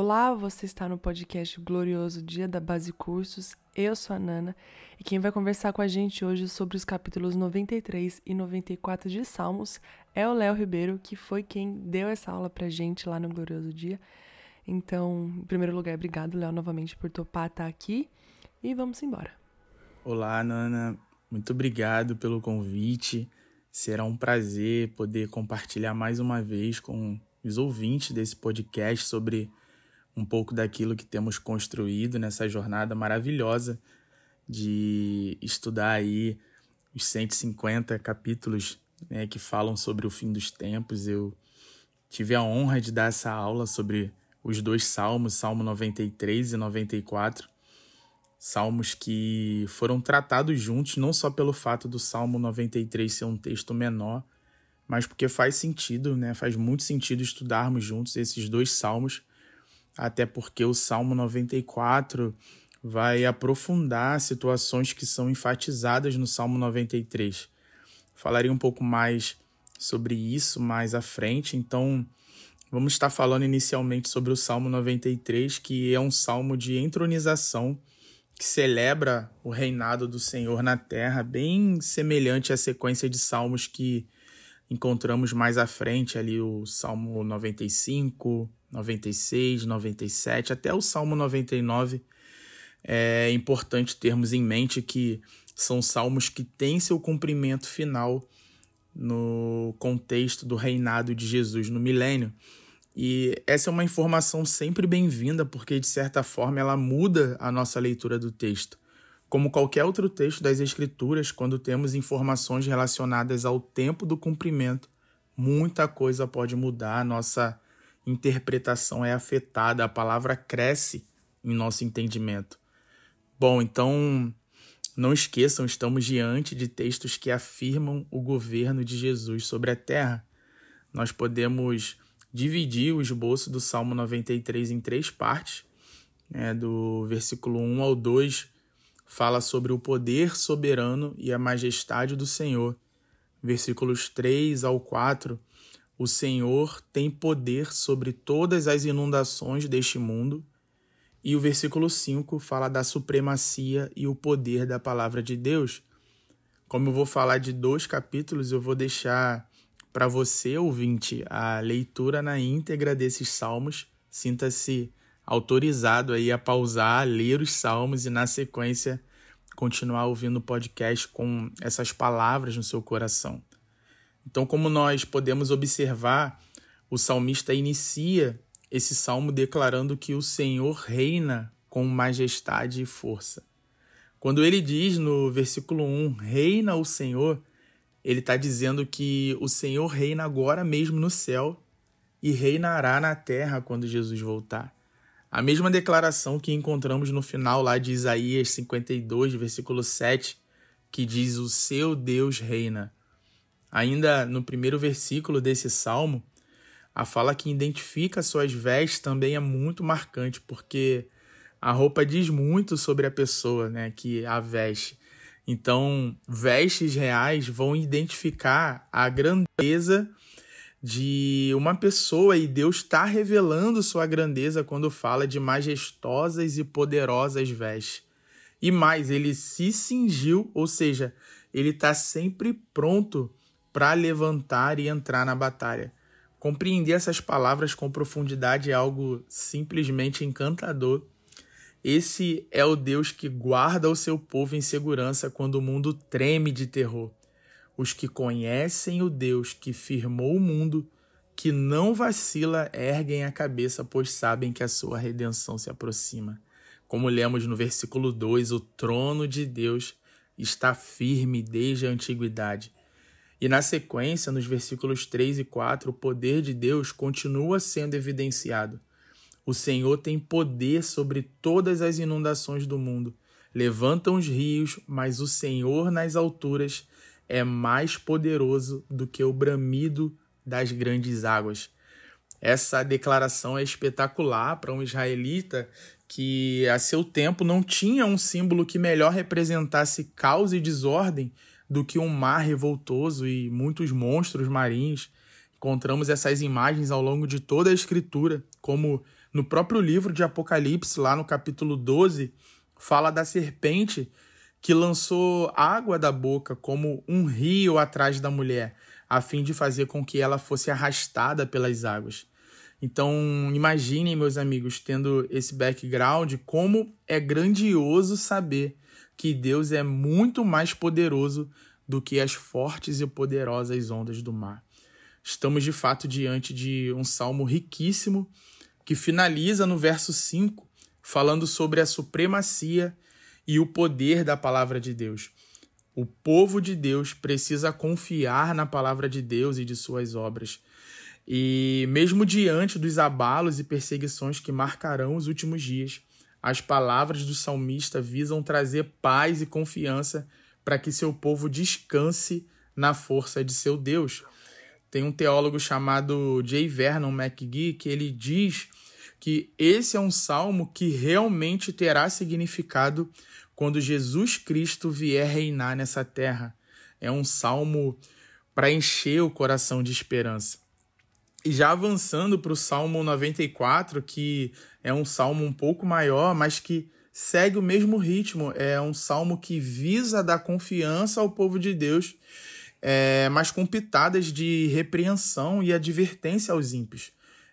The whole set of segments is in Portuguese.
Olá, você está no podcast Glorioso Dia da Base Cursos. Eu sou a Nana e quem vai conversar com a gente hoje sobre os capítulos 93 e 94 de Salmos é o Léo Ribeiro, que foi quem deu essa aula pra gente lá no Glorioso Dia. Então, em primeiro lugar, obrigado, Léo, novamente por topar estar aqui e vamos embora. Olá, Nana. Muito obrigado pelo convite. Será um prazer poder compartilhar mais uma vez com os ouvintes desse podcast sobre um pouco daquilo que temos construído nessa jornada maravilhosa de estudar aí os 150 capítulos né, que falam sobre o fim dos tempos. Eu tive a honra de dar essa aula sobre os dois salmos, Salmo 93 e 94. Salmos que foram tratados juntos, não só pelo fato do Salmo 93 ser um texto menor, mas porque faz sentido, né? Faz muito sentido estudarmos juntos esses dois salmos até porque o Salmo 94 vai aprofundar situações que são enfatizadas no Salmo 93. Falaria um pouco mais sobre isso mais à frente, então vamos estar falando inicialmente sobre o Salmo 93, que é um salmo de entronização que celebra o reinado do Senhor na terra, bem semelhante à sequência de salmos que encontramos mais à frente ali o Salmo 95, 96, 97, até o Salmo 99. É importante termos em mente que são salmos que têm seu cumprimento final no contexto do reinado de Jesus no milênio. E essa é uma informação sempre bem-vinda, porque de certa forma ela muda a nossa leitura do texto. Como qualquer outro texto das Escrituras, quando temos informações relacionadas ao tempo do cumprimento, muita coisa pode mudar a nossa interpretação é afetada, a palavra cresce em nosso entendimento. Bom, então não esqueçam, estamos diante de textos que afirmam o governo de Jesus sobre a terra. Nós podemos dividir o esboço do Salmo 93 em três partes. Né? Do versículo 1 ao 2 fala sobre o poder soberano e a majestade do Senhor. Versículos 3 ao 4 o Senhor tem poder sobre todas as inundações deste mundo. E o versículo 5 fala da supremacia e o poder da palavra de Deus. Como eu vou falar de dois capítulos, eu vou deixar para você, ouvinte, a leitura na íntegra desses salmos. Sinta-se autorizado aí a pausar, ler os salmos e, na sequência, continuar ouvindo o podcast com essas palavras no seu coração. Então, como nós podemos observar, o salmista inicia esse salmo declarando que o Senhor reina com majestade e força. Quando ele diz no versículo 1, reina o Senhor, ele está dizendo que o Senhor reina agora mesmo no céu e reinará na terra quando Jesus voltar. A mesma declaração que encontramos no final lá de Isaías 52, versículo 7, que diz: O seu Deus reina. Ainda no primeiro versículo desse salmo, a fala que identifica suas vestes também é muito marcante, porque a roupa diz muito sobre a pessoa né, que a veste. Então, vestes reais vão identificar a grandeza de uma pessoa e Deus está revelando sua grandeza quando fala de majestosas e poderosas vestes. E mais, ele se cingiu, ou seja, ele está sempre pronto para levantar e entrar na batalha. Compreender essas palavras com profundidade é algo simplesmente encantador. Esse é o Deus que guarda o seu povo em segurança quando o mundo treme de terror. Os que conhecem o Deus que firmou o mundo, que não vacila, erguem a cabeça, pois sabem que a sua redenção se aproxima. Como lemos no versículo 2, o trono de Deus está firme desde a antiguidade e na sequência, nos versículos 3 e 4, o poder de Deus continua sendo evidenciado. O Senhor tem poder sobre todas as inundações do mundo. Levantam os rios, mas o Senhor nas alturas é mais poderoso do que o bramido das grandes águas. Essa declaração é espetacular para um israelita que a seu tempo não tinha um símbolo que melhor representasse caos e desordem do que um mar revoltoso e muitos monstros marinhos. Encontramos essas imagens ao longo de toda a escritura, como No próprio livro de Apocalipse, lá no capítulo 12, fala da serpente que lançou água da boca como um rio atrás da mulher, a fim de fazer com que ela fosse arrastada pelas águas. Então, imaginem, meus amigos, tendo esse background, como é grandioso saber que Deus é muito mais poderoso do que as fortes e poderosas ondas do mar. Estamos de fato diante de um salmo riquíssimo que finaliza no verso 5, falando sobre a supremacia e o poder da palavra de Deus. O povo de Deus precisa confiar na palavra de Deus e de suas obras. E mesmo diante dos abalos e perseguições que marcarão os últimos dias, as palavras do salmista visam trazer paz e confiança para que seu povo descanse na força de seu Deus. Tem um teólogo chamado J. Vernon McGee que ele diz que esse é um salmo que realmente terá significado quando Jesus Cristo vier reinar nessa terra. É um salmo para encher o coração de esperança. E já avançando para o Salmo 94, que é um salmo um pouco maior, mas que segue o mesmo ritmo. É um salmo que visa dar confiança ao povo de Deus, é, mas com pitadas de repreensão e advertência aos ímpios.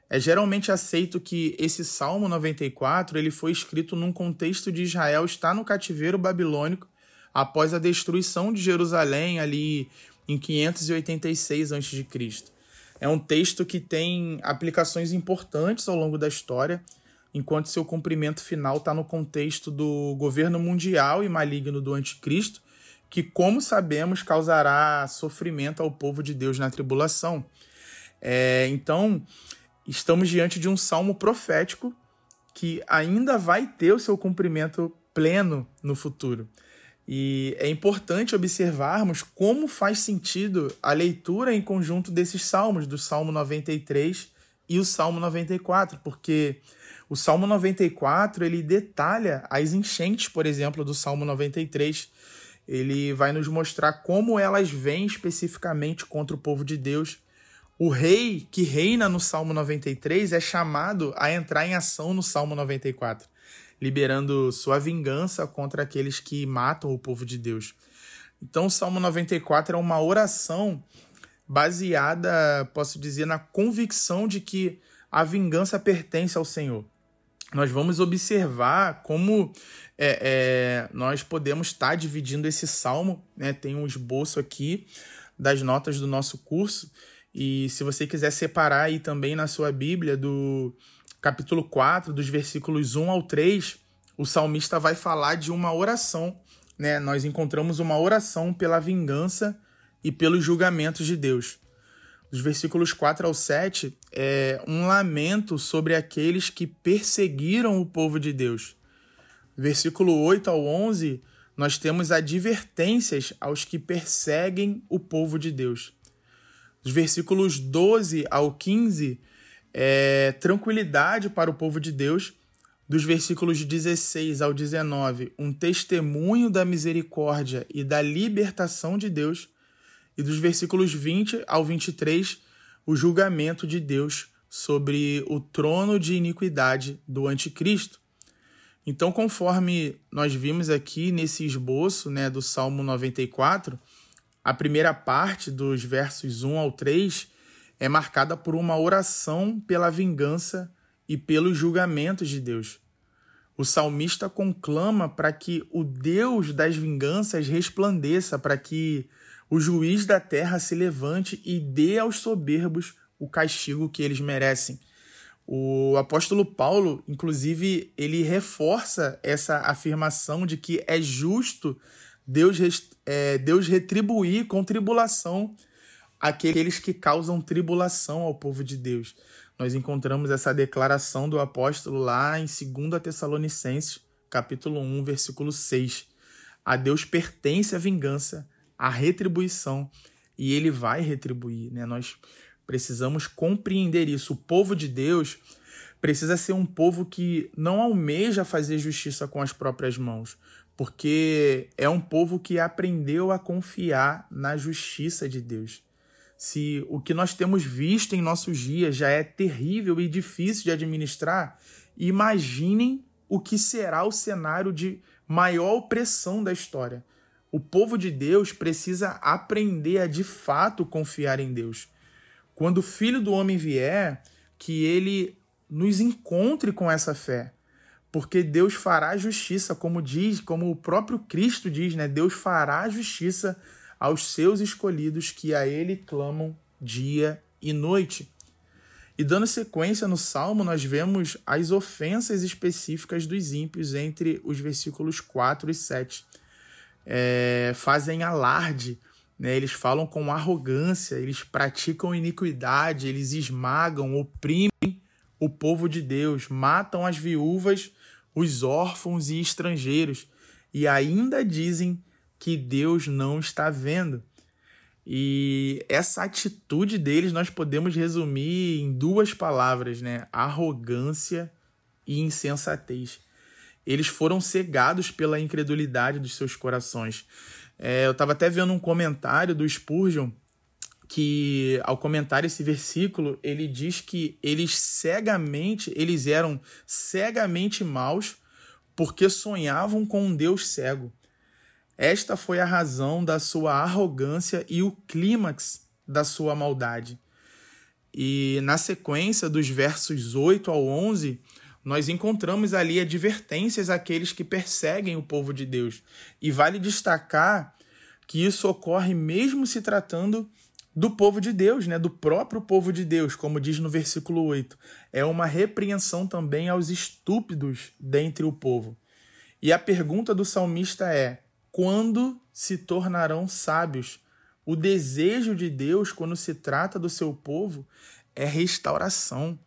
É geralmente aceito que esse Salmo 94 ele foi escrito num contexto de Israel estar no cativeiro babilônico após a destruição de Jerusalém ali em 586 a.C. É um texto que tem aplicações importantes ao longo da história, enquanto seu cumprimento final está no contexto do governo mundial e maligno do anticristo, que, como sabemos, causará sofrimento ao povo de Deus na tribulação. É, então, estamos diante de um salmo profético que ainda vai ter o seu cumprimento pleno no futuro. E é importante observarmos como faz sentido a leitura em conjunto desses salmos, do Salmo 93 e o Salmo 94, porque o Salmo 94 ele detalha as enchentes, por exemplo, do Salmo 93. Ele vai nos mostrar como elas vêm especificamente contra o povo de Deus o rei que reina no Salmo 93 é chamado a entrar em ação no Salmo 94, liberando sua vingança contra aqueles que matam o povo de Deus. Então, o Salmo 94 é uma oração baseada, posso dizer, na convicção de que a vingança pertence ao Senhor. Nós vamos observar como é, é, nós podemos estar dividindo esse salmo. Né? Tem um esboço aqui das notas do nosso curso e se você quiser separar aí também na sua Bíblia, do capítulo 4, dos versículos 1 ao 3, o salmista vai falar de uma oração. Né? Nós encontramos uma oração pela vingança e pelos julgamentos de Deus. Dos versículos 4 ao 7 é um lamento sobre aqueles que perseguiram o povo de Deus. Versículo 8 ao 11, nós temos advertências aos que perseguem o povo de Deus. Dos versículos 12 ao 15, é tranquilidade para o povo de Deus. Dos versículos 16 ao 19, um testemunho da misericórdia e da libertação de Deus. E dos versículos 20 ao 23, o julgamento de Deus sobre o trono de iniquidade do anticristo. Então, conforme nós vimos aqui nesse esboço né, do Salmo 94, a primeira parte, dos versos 1 ao 3, é marcada por uma oração pela vingança e pelos julgamentos de Deus. O salmista conclama para que o Deus das vinganças resplandeça, para que o juiz da terra se levante e dê aos soberbos o castigo que eles merecem. O apóstolo Paulo, inclusive, ele reforça essa afirmação de que é justo Deus, é, Deus retribuir com tribulação aqueles que causam tribulação ao povo de Deus. Nós encontramos essa declaração do apóstolo lá em 2 Tessalonicenses, capítulo 1, versículo 6. A Deus pertence a vingança, a retribuição, e ele vai retribuir. Né? Nós precisamos compreender isso. O povo de Deus precisa ser um povo que não almeja fazer justiça com as próprias mãos, porque é um povo que aprendeu a confiar na justiça de Deus. Se o que nós temos visto em nossos dias já é terrível e difícil de administrar, imaginem o que será o cenário de maior opressão da história. O povo de Deus precisa aprender a de fato confiar em Deus. Quando o Filho do Homem vier, que ele nos encontre com essa fé, porque Deus fará justiça, como diz, como o próprio Cristo diz, né? Deus fará justiça aos seus escolhidos que a ele clamam dia e noite. E dando sequência no salmo, nós vemos as ofensas específicas dos ímpios entre os versículos 4 e 7. É, fazem alarde, né? eles falam com arrogância, eles praticam iniquidade, eles esmagam, oprimem o povo de Deus, matam as viúvas, os órfãos e estrangeiros, e ainda dizem que Deus não está vendo. E essa atitude deles nós podemos resumir em duas palavras, né? Arrogância e insensatez. Eles foram cegados pela incredulidade dos seus corações. É, eu estava até vendo um comentário do Spurgeon que ao comentar esse versículo ele diz que eles cegamente eles eram cegamente maus porque sonhavam com um Deus cego. Esta foi a razão da sua arrogância e o clímax da sua maldade. E na sequência dos versos 8 ao 11, nós encontramos ali advertências àqueles que perseguem o povo de Deus. E vale destacar que isso ocorre mesmo se tratando do povo de Deus, né, do próprio povo de Deus, como diz no versículo 8. É uma repreensão também aos estúpidos dentre o povo. E a pergunta do salmista é: quando se tornarão sábios. O desejo de Deus, quando se trata do seu povo, é restauração.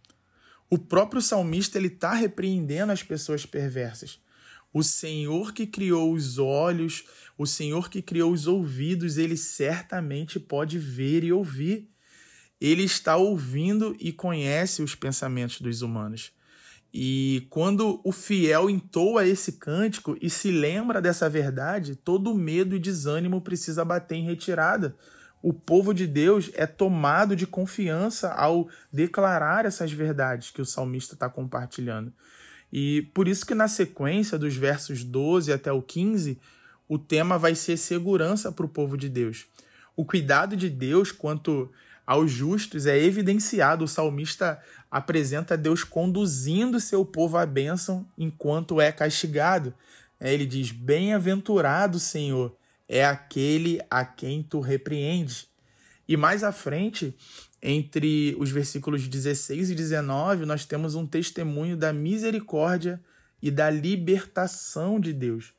O próprio salmista ele está repreendendo as pessoas perversas. O Senhor que criou os olhos, o Senhor que criou os ouvidos, ele certamente pode ver e ouvir. Ele está ouvindo e conhece os pensamentos dos humanos. E quando o fiel entoa esse cântico e se lembra dessa verdade, todo medo e desânimo precisa bater em retirada. O povo de Deus é tomado de confiança ao declarar essas verdades que o salmista está compartilhando. E por isso que na sequência dos versos 12 até o 15, o tema vai ser segurança para o povo de Deus. O cuidado de Deus quanto aos justos é evidenciado. O salmista apresenta Deus conduzindo seu povo à bênção enquanto é castigado. É, ele diz: Bem-aventurado, Senhor, é aquele a quem tu repreendes. E mais à frente, entre os versículos 16 e 19, nós temos um testemunho da misericórdia e da libertação de Deus.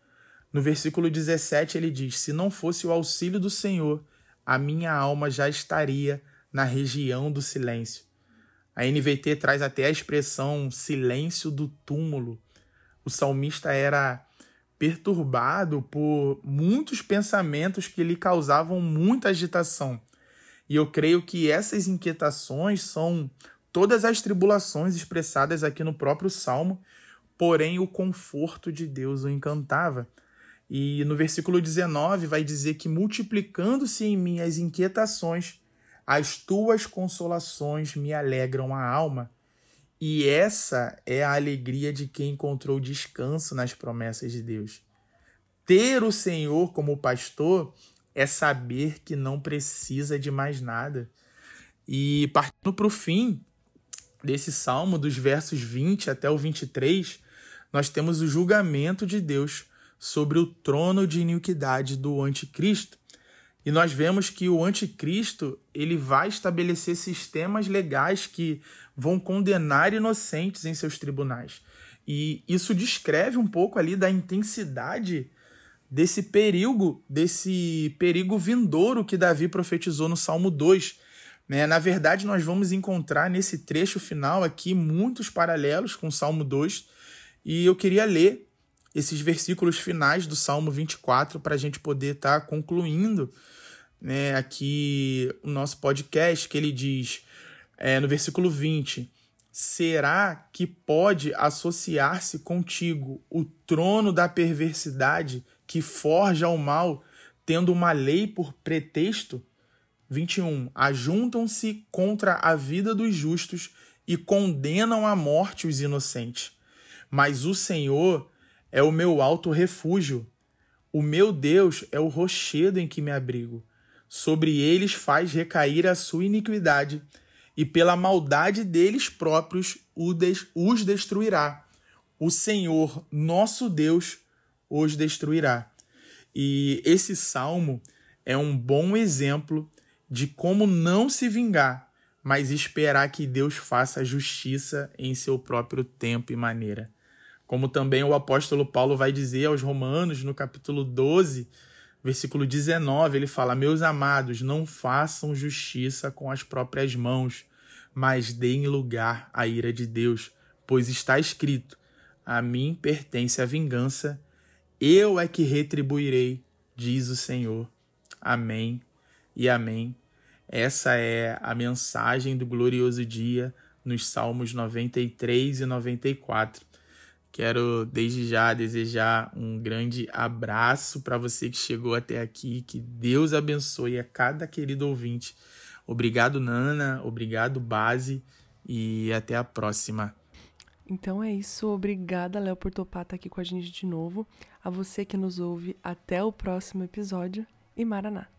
No versículo 17, ele diz: Se não fosse o auxílio do Senhor, a minha alma já estaria na região do silêncio. A NVT traz até a expressão silêncio do túmulo. O salmista era perturbado por muitos pensamentos que lhe causavam muita agitação. E eu creio que essas inquietações são todas as tribulações expressadas aqui no próprio salmo, porém o conforto de Deus o encantava. E no versículo 19 vai dizer que multiplicando-se em mim as inquietações, as tuas consolações me alegram a alma. E essa é a alegria de quem encontrou descanso nas promessas de Deus. Ter o Senhor como pastor é saber que não precisa de mais nada. E partindo para o fim desse salmo, dos versos 20 até o 23, nós temos o julgamento de Deus sobre o trono de iniquidade do anticristo. E nós vemos que o anticristo ele vai estabelecer sistemas legais que vão condenar inocentes em seus tribunais. E isso descreve um pouco ali da intensidade desse perigo, desse perigo vindouro que Davi profetizou no Salmo 2. Né? Na verdade, nós vamos encontrar nesse trecho final aqui muitos paralelos com o Salmo 2. E eu queria ler esses versículos finais do Salmo 24 para a gente poder estar tá concluindo né, aqui o nosso podcast, que ele diz é, no versículo 20: Será que pode associar-se contigo o trono da perversidade que forja o mal, tendo uma lei por pretexto? 21. Ajuntam-se contra a vida dos justos e condenam à morte os inocentes. Mas o Senhor é o meu alto refúgio. O meu Deus é o rochedo em que me abrigo. Sobre eles faz recair a sua iniquidade, e pela maldade deles próprios os destruirá. O Senhor, nosso Deus, os destruirá. E esse salmo é um bom exemplo de como não se vingar, mas esperar que Deus faça justiça em seu próprio tempo e maneira. Como também o apóstolo Paulo vai dizer aos Romanos, no capítulo 12, versículo 19, ele fala: Meus amados, não façam justiça com as próprias mãos, mas deem lugar à ira de Deus, pois está escrito: A mim pertence a vingança, eu é que retribuirei, diz o Senhor. Amém e amém. Essa é a mensagem do glorioso dia nos Salmos 93 e 94. Quero desde já desejar um grande abraço para você que chegou até aqui. Que Deus abençoe a cada querido ouvinte. Obrigado, Nana. Obrigado, Base. E até a próxima. Então é isso. Obrigada, Léo, por topar estar aqui com a gente de novo. A você que nos ouve, até o próximo episódio e Maranata.